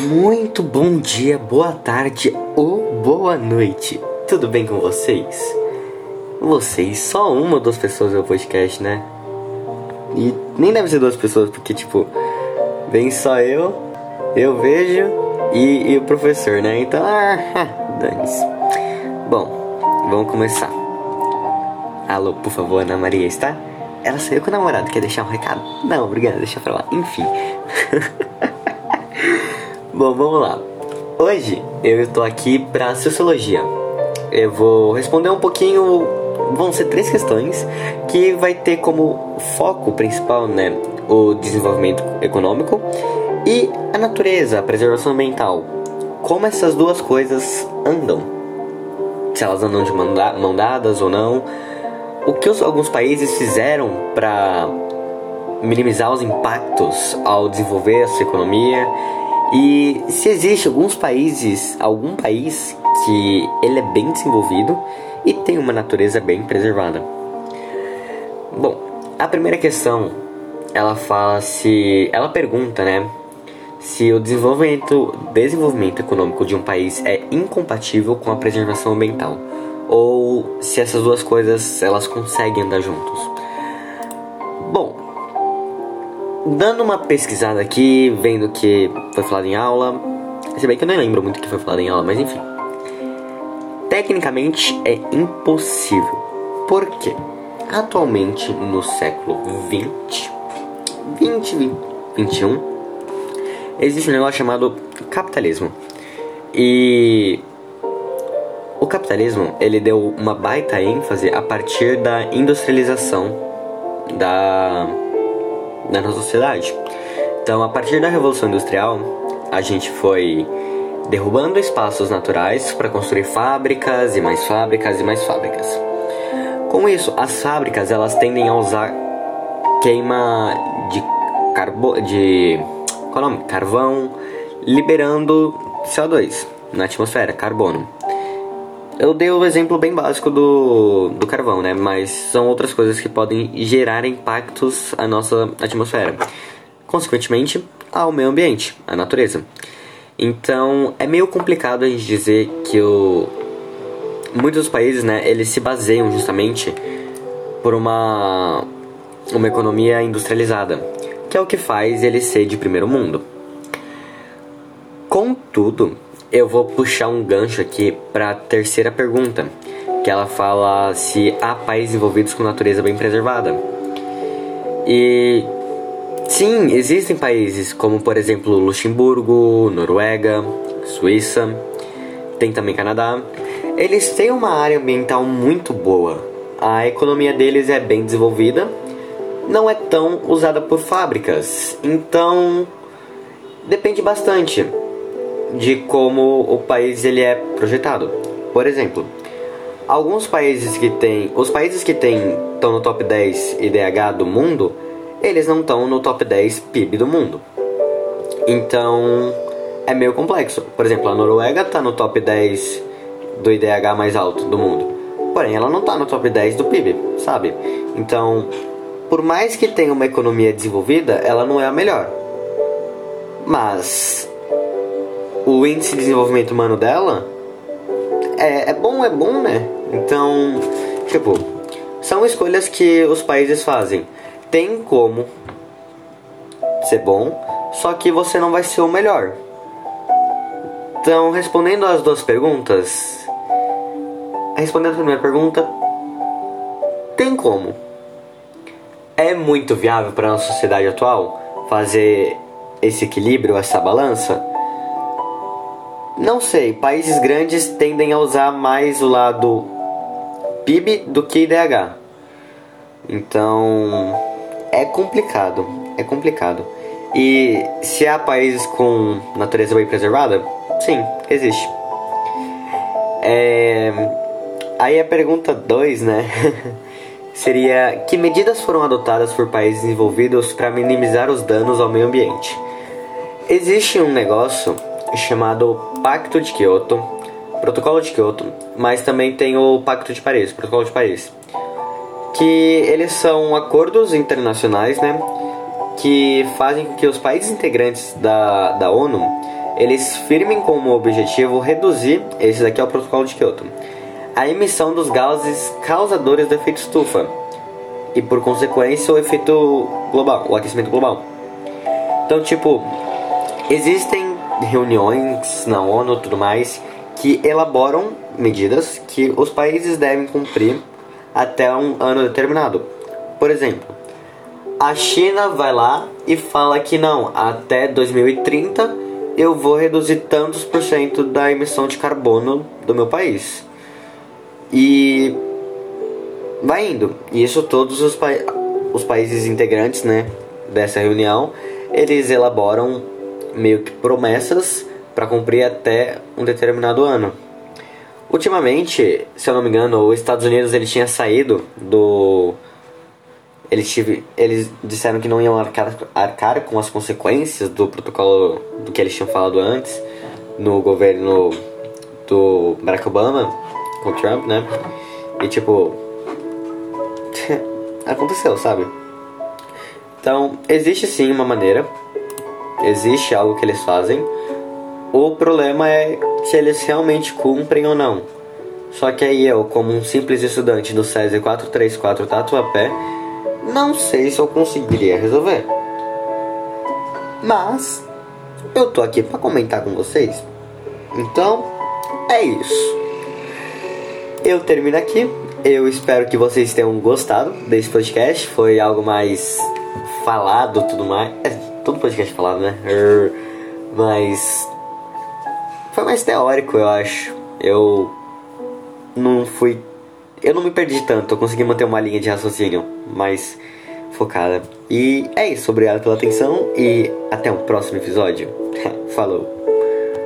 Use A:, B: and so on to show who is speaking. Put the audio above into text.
A: Muito bom dia, boa tarde ou boa noite. Tudo bem com vocês? Vocês, só uma ou duas pessoas no podcast, né? E nem deve ser duas pessoas, porque tipo, vem só eu, eu vejo e, e o professor, né? Então, ah, dane-se. Bom, vamos começar. Alô, por favor, Ana Maria, está? Ela saiu com o namorado, quer deixar um recado? Não, obrigado, deixa pra lá. Enfim. Bom, vamos lá. Hoje eu estou aqui para sociologia. Eu vou responder um pouquinho, vão ser três questões que vai ter como foco principal, né, o desenvolvimento econômico e a natureza, a preservação ambiental. Como essas duas coisas andam? Se elas andam de mão dadas ou não? O que os, alguns países fizeram para minimizar os impactos ao desenvolver a sua economia e se existe alguns países, algum país que ele é bem desenvolvido e tem uma natureza bem preservada. Bom, a primeira questão, ela fala se, ela pergunta, né, se o desenvolvimento, desenvolvimento econômico de um país é incompatível com a preservação ambiental ou se essas duas coisas elas conseguem andar juntos. Bom, dando uma pesquisada aqui, vendo que foi falado em aula, se bem que eu nem lembro muito o que foi falado em aula, mas enfim. Tecnicamente é impossível. Por quê? Atualmente no século 20, 20, 21, existe um negócio chamado capitalismo. E o capitalismo, ele deu uma baita ênfase a partir da industrialização da, da nossa sociedade. Então, a partir da Revolução Industrial, a gente foi derrubando espaços naturais para construir fábricas e mais fábricas e mais fábricas. Com isso, as fábricas elas tendem a usar queima de carbo de qual é o nome? carvão, liberando CO2 na atmosfera, carbono. Eu dei o exemplo bem básico do, do carvão, né? Mas são outras coisas que podem gerar impactos à nossa atmosfera. Consequentemente, ao meio ambiente, à natureza. Então, é meio complicado a gente dizer que o... muitos países, né, eles se baseiam justamente por uma, uma economia industrializada, que é o que faz ele ser de primeiro mundo. Contudo, eu vou puxar um gancho aqui para a terceira pergunta, que ela fala se há países envolvidos com natureza bem preservada. E sim, existem países como por exemplo Luxemburgo, Noruega, Suíça, tem também Canadá. Eles têm uma área ambiental muito boa. A economia deles é bem desenvolvida, não é tão usada por fábricas, então depende bastante de como o país ele é projetado. Por exemplo, alguns países que têm, os países que têm estão no top 10 IDH do mundo, eles não estão no top 10 PIB do mundo. Então, é meio complexo. Por exemplo, a Noruega está no top 10 do IDH mais alto do mundo. Porém, ela não está no top 10 do PIB, sabe? Então, por mais que tenha uma economia desenvolvida, ela não é a melhor. Mas o índice de desenvolvimento humano dela é, é bom, é bom, né? Então, tipo, são escolhas que os países fazem. Tem como ser bom, só que você não vai ser o melhor. Então, respondendo às duas perguntas, respondendo a primeira pergunta, tem como. É muito viável para a nossa sociedade atual fazer esse equilíbrio, essa balança? Não sei, países grandes tendem a usar mais o lado PIB do que IDH. Então, é complicado, é complicado. E se há países com natureza bem preservada? Sim, existe. É... Aí a pergunta 2, né? Seria: que medidas foram adotadas por países envolvidos para minimizar os danos ao meio ambiente? Existe um negócio chamado Pacto de Kyoto, Protocolo de Kyoto, mas também tem o Pacto de Paris, Protocolo de Paris, que eles são acordos internacionais, né, que fazem com que os países integrantes da, da ONU eles firmem como objetivo reduzir, esse daqui é o protocolo de Kyoto, a emissão dos gases causadores do efeito estufa e por consequência o efeito global, o aquecimento global. Então, tipo, existem reuniões na ONU e tudo mais que elaboram medidas que os países devem cumprir até um ano determinado. Por exemplo, a China vai lá e fala que não, até 2030 eu vou reduzir tantos por cento da emissão de carbono do meu país. E vai indo. E isso todos os, pa os países integrantes, né, dessa reunião, eles elaboram meio que promessas para cumprir até um determinado ano. Ultimamente, se eu não me engano, os Estados Unidos ele tinha saído do eles, tive, eles disseram que não iam arcar, arcar com as consequências do protocolo do que eles tinham falado antes no governo do Barack Obama com o Trump, né? E tipo, aconteceu, sabe? Então, existe sim uma maneira, existe algo que eles fazem. O problema é se eles realmente cumprem ou não. Só que aí eu, como um simples estudante do SESI 434 Tatuapé, não sei se eu conseguiria resolver. Mas eu tô aqui para comentar com vocês. Então, é isso. Eu termino aqui. Eu espero que vocês tenham gostado desse podcast. Foi algo mais falado, tudo mais. É, todo podcast falado, né? Mas foi mais teórico, eu acho. Eu não fui eu não me perdi tanto, eu consegui manter uma linha de raciocínio mais focada. E é isso, obrigado pela atenção e até o próximo episódio. Falou!